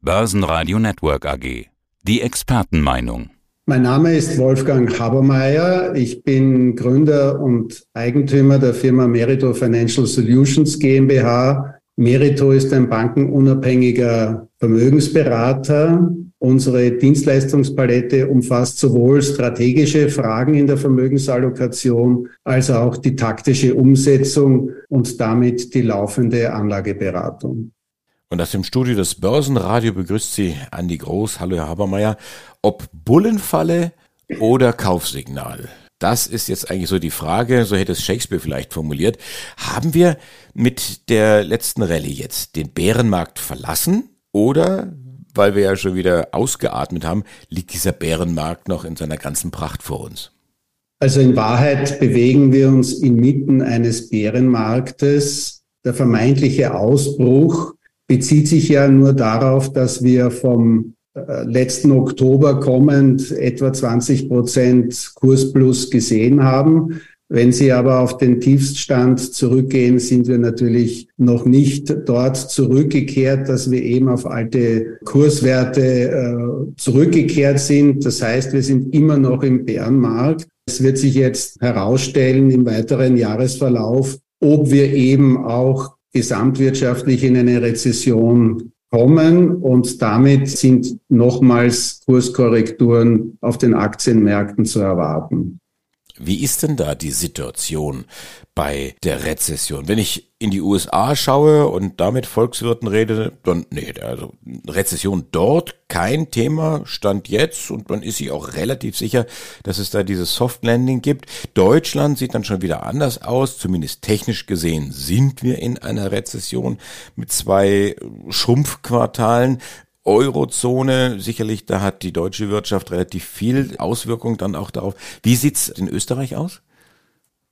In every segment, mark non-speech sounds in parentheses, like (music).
Börsenradio Network AG. Die Expertenmeinung. Mein Name ist Wolfgang Habermeier. Ich bin Gründer und Eigentümer der Firma Merito Financial Solutions GmbH. Merito ist ein bankenunabhängiger Vermögensberater. Unsere Dienstleistungspalette umfasst sowohl strategische Fragen in der Vermögensallokation als auch die taktische Umsetzung und damit die laufende Anlageberatung. Und aus dem Studio des Börsenradio begrüßt Sie Andi Groß. Hallo, Herr Habermeier. Ob Bullenfalle oder Kaufsignal? Das ist jetzt eigentlich so die Frage, so hätte es Shakespeare vielleicht formuliert. Haben wir mit der letzten Rallye jetzt den Bärenmarkt verlassen oder, weil wir ja schon wieder ausgeatmet haben, liegt dieser Bärenmarkt noch in seiner ganzen Pracht vor uns? Also in Wahrheit bewegen wir uns inmitten eines Bärenmarktes. Der vermeintliche Ausbruch bezieht sich ja nur darauf, dass wir vom äh, letzten Oktober kommend etwa 20 Prozent Kursplus gesehen haben. Wenn Sie aber auf den Tiefststand zurückgehen, sind wir natürlich noch nicht dort zurückgekehrt, dass wir eben auf alte Kurswerte äh, zurückgekehrt sind. Das heißt, wir sind immer noch im Bärenmarkt. Es wird sich jetzt herausstellen im weiteren Jahresverlauf, ob wir eben auch gesamtwirtschaftlich in eine Rezession kommen und damit sind nochmals Kurskorrekturen auf den Aktienmärkten zu erwarten. Wie ist denn da die Situation bei der Rezession? Wenn ich in die USA schaue und damit Volkswirten rede, dann, nee, also Rezession dort kein Thema, stand jetzt und man ist sich auch relativ sicher, dass es da dieses Soft Landing gibt. Deutschland sieht dann schon wieder anders aus, zumindest technisch gesehen sind wir in einer Rezession mit zwei Schrumpfquartalen. Eurozone, sicherlich, da hat die deutsche Wirtschaft relativ viel Auswirkung dann auch darauf. Wie sieht's in Österreich aus?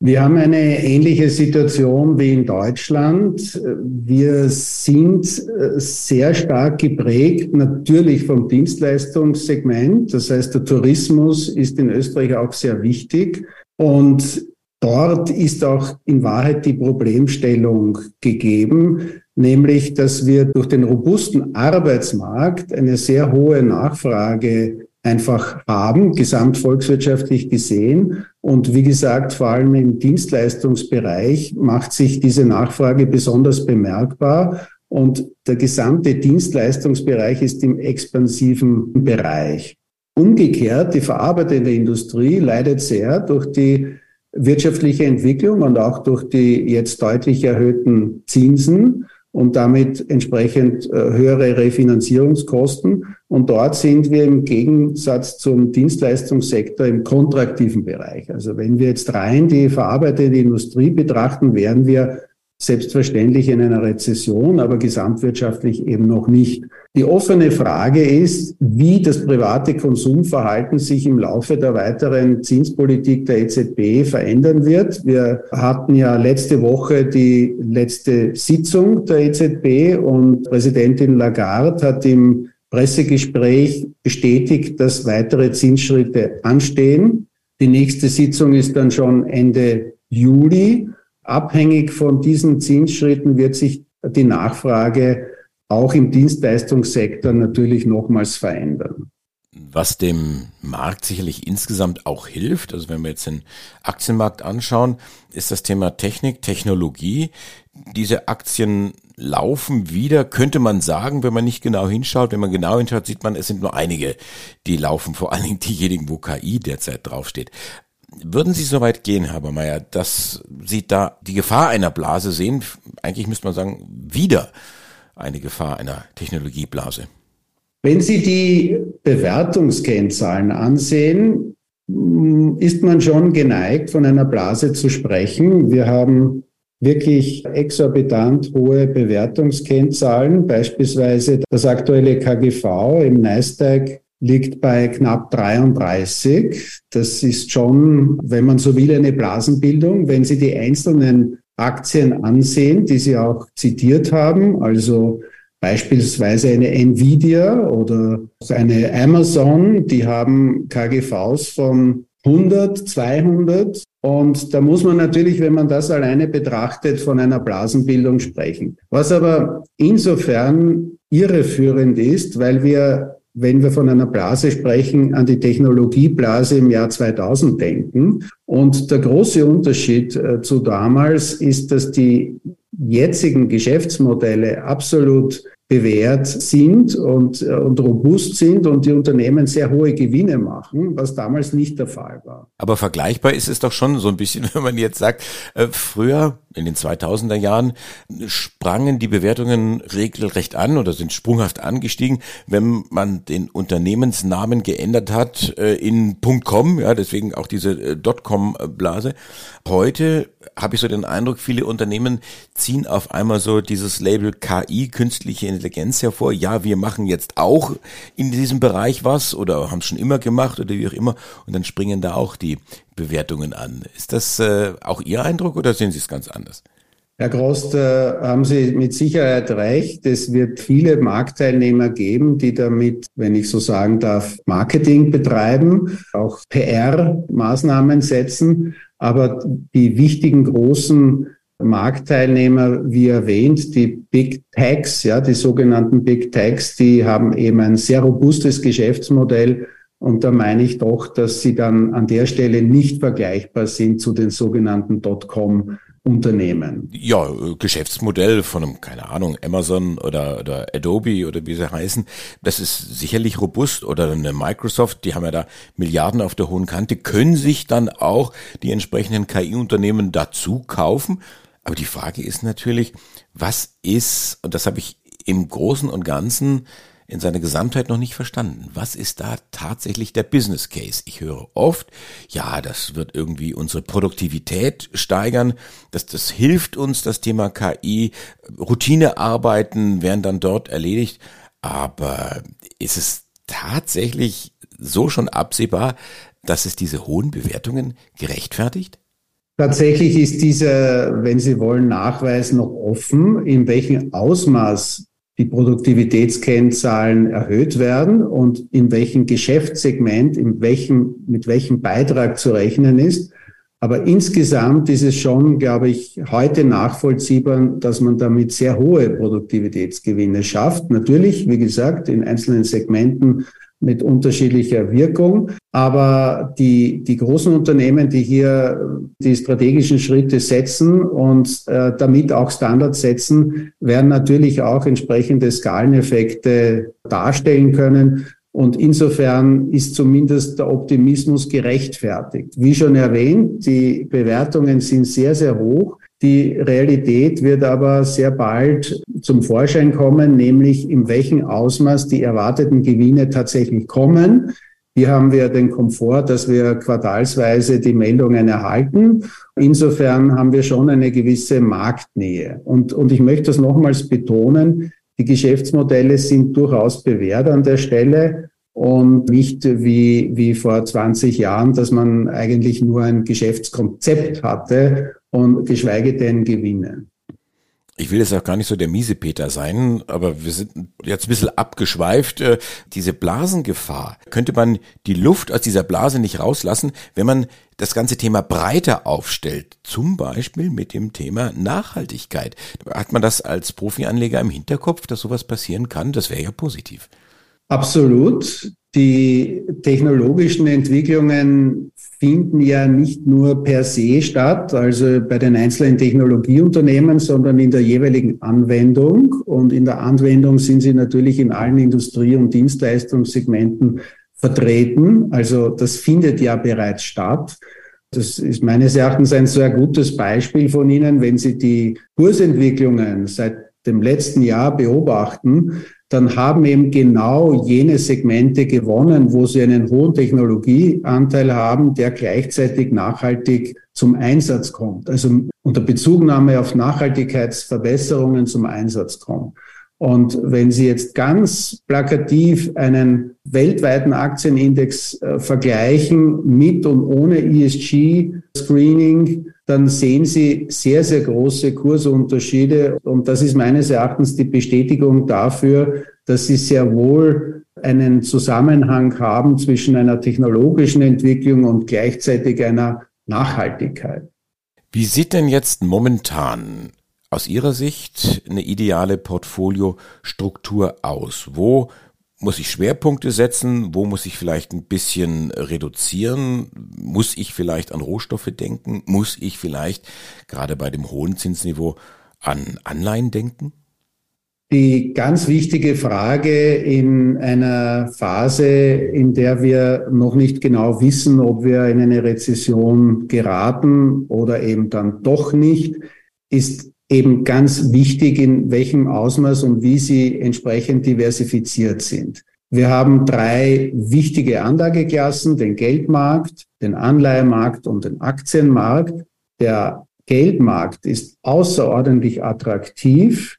Wir haben eine ähnliche Situation wie in Deutschland. Wir sind äh, sehr stark geprägt natürlich vom Dienstleistungssegment. Das heißt, der Tourismus ist in Österreich auch sehr wichtig. Und dort ist auch in Wahrheit die Problemstellung gegeben nämlich dass wir durch den robusten Arbeitsmarkt eine sehr hohe Nachfrage einfach haben, gesamtvolkswirtschaftlich gesehen. Und wie gesagt, vor allem im Dienstleistungsbereich macht sich diese Nachfrage besonders bemerkbar. Und der gesamte Dienstleistungsbereich ist im expansiven Bereich. Umgekehrt, die verarbeitende Industrie leidet sehr durch die wirtschaftliche Entwicklung und auch durch die jetzt deutlich erhöhten Zinsen und damit entsprechend äh, höhere Refinanzierungskosten. Und dort sind wir im Gegensatz zum Dienstleistungssektor im kontraktiven Bereich. Also wenn wir jetzt rein die verarbeitende Industrie betrachten, wären wir selbstverständlich in einer Rezession, aber gesamtwirtschaftlich eben noch nicht. Die offene Frage ist, wie das private Konsumverhalten sich im Laufe der weiteren Zinspolitik der EZB verändern wird. Wir hatten ja letzte Woche die letzte Sitzung der EZB und Präsidentin Lagarde hat im Pressegespräch bestätigt, dass weitere Zinsschritte anstehen. Die nächste Sitzung ist dann schon Ende Juli. Abhängig von diesen Zinsschritten wird sich die Nachfrage auch im Dienstleistungssektor natürlich nochmals verändern. Was dem Markt sicherlich insgesamt auch hilft, also wenn wir jetzt den Aktienmarkt anschauen, ist das Thema Technik, Technologie. Diese Aktien laufen wieder, könnte man sagen, wenn man nicht genau hinschaut. Wenn man genau hinschaut, sieht man, es sind nur einige, die laufen, vor allen Dingen diejenigen, wo KI derzeit draufsteht. Würden Sie so weit gehen, Herr Habermeier, dass Sie da die Gefahr einer Blase sehen? Eigentlich müsste man sagen, wieder eine Gefahr einer Technologieblase. Wenn Sie die Bewertungskennzahlen ansehen, ist man schon geneigt, von einer Blase zu sprechen. Wir haben wirklich exorbitant hohe Bewertungskennzahlen, beispielsweise das aktuelle KGV im Nasdaq liegt bei knapp 33. Das ist schon, wenn man so will, eine Blasenbildung. Wenn Sie die einzelnen Aktien ansehen, die Sie auch zitiert haben, also beispielsweise eine Nvidia oder eine Amazon, die haben KGVs von 100, 200 Und da muss man natürlich, wenn man das alleine betrachtet, von einer Blasenbildung sprechen. Was aber insofern irreführend ist, weil wir, wenn wir von einer Blase sprechen, an die Technologieblase im Jahr 2000 denken. Und der große Unterschied äh, zu damals ist, dass die jetzigen Geschäftsmodelle absolut bewährt sind und, äh, und robust sind und die Unternehmen sehr hohe Gewinne machen, was damals nicht der Fall war. Aber vergleichbar ist es doch schon so ein bisschen, (laughs) wenn man jetzt sagt, äh, früher in den 2000er Jahren sprangen die Bewertungen regelrecht an oder sind sprunghaft angestiegen, wenn man den Unternehmensnamen geändert hat äh, in .com, ja, deswegen auch diese äh, .com-Blase. Heute habe ich so den Eindruck, viele Unternehmen ziehen auf einmal so dieses Label KI, künstliche Intelligenz hervor. Ja, wir machen jetzt auch in diesem Bereich was oder haben es schon immer gemacht oder wie auch immer. Und dann springen da auch die Bewertungen an. Ist das äh, auch Ihr Eindruck oder sehen Sie es ganz anders? Herr Grost, äh, haben Sie mit Sicherheit recht. Es wird viele Marktteilnehmer geben, die damit, wenn ich so sagen darf, Marketing betreiben, auch PR-Maßnahmen setzen. Aber die wichtigen großen Marktteilnehmer, wie erwähnt, die Big Techs, ja, die sogenannten Big Techs, die haben eben ein sehr robustes Geschäftsmodell und da meine ich doch, dass sie dann an der Stelle nicht vergleichbar sind zu den sogenannten Dotcom Unternehmen. Ja, Geschäftsmodell von einem, keine Ahnung, Amazon oder, oder Adobe oder wie sie heißen, das ist sicherlich robust oder eine Microsoft, die haben ja da Milliarden auf der hohen Kante, können sich dann auch die entsprechenden KI-Unternehmen dazu kaufen. Aber die Frage ist natürlich, was ist, und das habe ich im Großen und Ganzen in seiner Gesamtheit noch nicht verstanden. Was ist da tatsächlich der Business Case? Ich höre oft, ja, das wird irgendwie unsere Produktivität steigern, dass das hilft uns, das Thema KI, Routinearbeiten werden dann dort erledigt. Aber ist es tatsächlich so schon absehbar, dass es diese hohen Bewertungen gerechtfertigt? Tatsächlich ist dieser, wenn Sie wollen, Nachweis noch offen, in welchem Ausmaß die Produktivitätskennzahlen erhöht werden und in welchem Geschäftssegment, in welchem, mit welchem Beitrag zu rechnen ist. Aber insgesamt ist es schon, glaube ich, heute nachvollziehbar, dass man damit sehr hohe Produktivitätsgewinne schafft. Natürlich, wie gesagt, in einzelnen Segmenten mit unterschiedlicher Wirkung. Aber die, die großen Unternehmen, die hier die strategischen Schritte setzen und äh, damit auch Standards setzen, werden natürlich auch entsprechende Skaleneffekte darstellen können. Und insofern ist zumindest der Optimismus gerechtfertigt. Wie schon erwähnt, die Bewertungen sind sehr, sehr hoch. Die Realität wird aber sehr bald zum Vorschein kommen, nämlich in welchem Ausmaß die erwarteten Gewinne tatsächlich kommen. Hier haben wir den Komfort, dass wir quartalsweise die Meldungen erhalten. Insofern haben wir schon eine gewisse Marktnähe. Und, und ich möchte das nochmals betonen, die Geschäftsmodelle sind durchaus bewährt an der Stelle und nicht wie, wie vor 20 Jahren, dass man eigentlich nur ein Geschäftskonzept hatte und geschweige denn Gewinne. Ich will jetzt auch gar nicht so der miese Peter sein, aber wir sind jetzt ein bisschen abgeschweift. Äh, diese Blasengefahr, könnte man die Luft aus dieser Blase nicht rauslassen, wenn man das ganze Thema breiter aufstellt, zum Beispiel mit dem Thema Nachhaltigkeit. Hat man das als Profianleger im Hinterkopf, dass sowas passieren kann? Das wäre ja positiv. Absolut. Die technologischen Entwicklungen finden ja nicht nur per se statt, also bei den einzelnen Technologieunternehmen, sondern in der jeweiligen Anwendung. Und in der Anwendung sind sie natürlich in allen Industrie- und Dienstleistungssegmenten vertreten. Also das findet ja bereits statt. Das ist meines Erachtens ein sehr gutes Beispiel von Ihnen, wenn Sie die Kursentwicklungen seit dem letzten Jahr beobachten, dann haben eben genau jene Segmente gewonnen, wo sie einen hohen Technologieanteil haben, der gleichzeitig nachhaltig zum Einsatz kommt, also unter Bezugnahme auf Nachhaltigkeitsverbesserungen zum Einsatz kommt. Und wenn Sie jetzt ganz plakativ einen weltweiten Aktienindex äh, vergleichen mit und ohne ESG-Screening, dann sehen Sie sehr, sehr große Kursunterschiede. Und das ist meines Erachtens die Bestätigung dafür, dass Sie sehr wohl einen Zusammenhang haben zwischen einer technologischen Entwicklung und gleichzeitig einer Nachhaltigkeit. Wie sieht denn jetzt momentan aus Ihrer Sicht eine ideale Portfoliostruktur aus? Wo muss ich Schwerpunkte setzen? Wo muss ich vielleicht ein bisschen reduzieren? Muss ich vielleicht an Rohstoffe denken? Muss ich vielleicht gerade bei dem hohen Zinsniveau an Anleihen denken? Die ganz wichtige Frage in einer Phase, in der wir noch nicht genau wissen, ob wir in eine Rezession geraten oder eben dann doch nicht, ist eben ganz wichtig, in welchem Ausmaß und wie sie entsprechend diversifiziert sind. Wir haben drei wichtige Anlageklassen, den Geldmarkt, den Anleihemarkt und den Aktienmarkt. Der Geldmarkt ist außerordentlich attraktiv.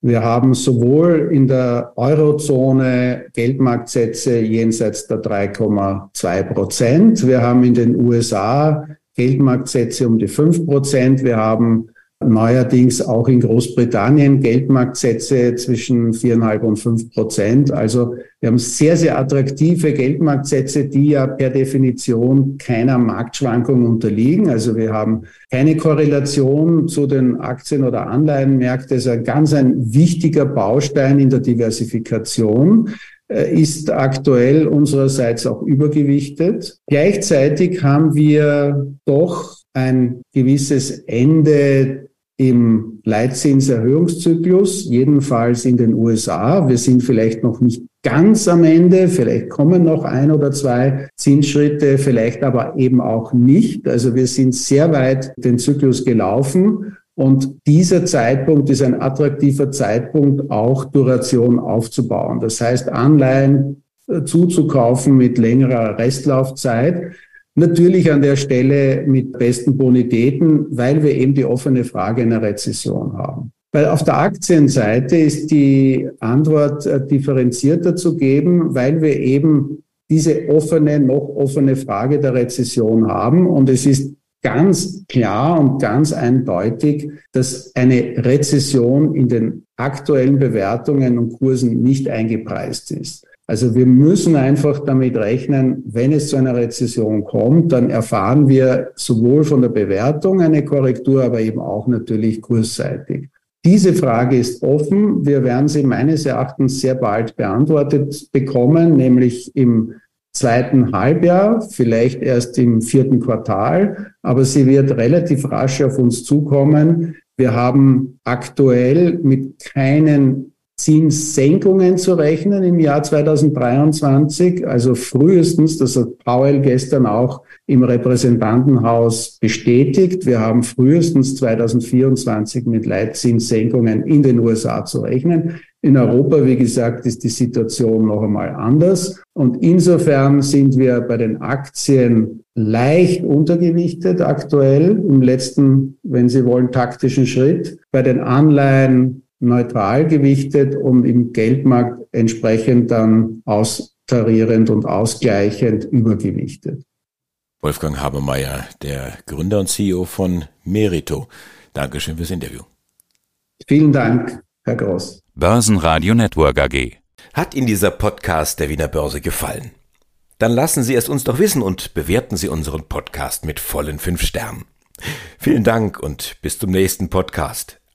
Wir haben sowohl in der Eurozone Geldmarktsätze jenseits der 3,2 Prozent. Wir haben in den USA Geldmarktsätze um die 5 Prozent. Wir haben Neuerdings auch in Großbritannien Geldmarktsätze zwischen viereinhalb und fünf Prozent. Also wir haben sehr, sehr attraktive Geldmarktsätze, die ja per Definition keiner Marktschwankung unterliegen. Also wir haben keine Korrelation zu den Aktien- oder Anleihenmärkten. Das ist ein ganz ein wichtiger Baustein in der Diversifikation äh, ist aktuell unsererseits auch übergewichtet. Gleichzeitig haben wir doch ein gewisses Ende im Leitzinserhöhungszyklus, jedenfalls in den USA. Wir sind vielleicht noch nicht ganz am Ende, vielleicht kommen noch ein oder zwei Zinsschritte, vielleicht aber eben auch nicht. Also wir sind sehr weit den Zyklus gelaufen und dieser Zeitpunkt ist ein attraktiver Zeitpunkt, auch Duration aufzubauen. Das heißt, Anleihen äh, zuzukaufen mit längerer Restlaufzeit. Natürlich an der Stelle mit besten Bonitäten, weil wir eben die offene Frage einer Rezession haben. Weil auf der Aktienseite ist die Antwort äh, differenzierter zu geben, weil wir eben diese offene, noch offene Frage der Rezession haben. Und es ist ganz klar und ganz eindeutig, dass eine Rezession in den aktuellen Bewertungen und Kursen nicht eingepreist ist. Also wir müssen einfach damit rechnen, wenn es zu einer Rezession kommt, dann erfahren wir sowohl von der Bewertung eine Korrektur, aber eben auch natürlich kursseitig. Diese Frage ist offen. Wir werden sie meines Erachtens sehr bald beantwortet bekommen, nämlich im zweiten Halbjahr, vielleicht erst im vierten Quartal, aber sie wird relativ rasch auf uns zukommen. Wir haben aktuell mit keinen Zinssenkungen zu rechnen im Jahr 2023. Also frühestens, das hat Powell gestern auch im Repräsentantenhaus bestätigt, wir haben frühestens 2024 mit Leitzinssenkungen in den USA zu rechnen. In Europa, wie gesagt, ist die Situation noch einmal anders. Und insofern sind wir bei den Aktien leicht untergewichtet aktuell im letzten, wenn Sie wollen, taktischen Schritt. Bei den Anleihen neutral gewichtet und im Geldmarkt entsprechend dann austarierend und ausgleichend übergewichtet. Wolfgang Habermeier, der Gründer und CEO von Merito. Dankeschön fürs Interview. Vielen Dank, Herr Groß. Börsenradio Network AG. Hat Ihnen dieser Podcast der Wiener Börse gefallen? Dann lassen Sie es uns doch wissen und bewerten Sie unseren Podcast mit vollen fünf Sternen. Vielen Dank und bis zum nächsten Podcast.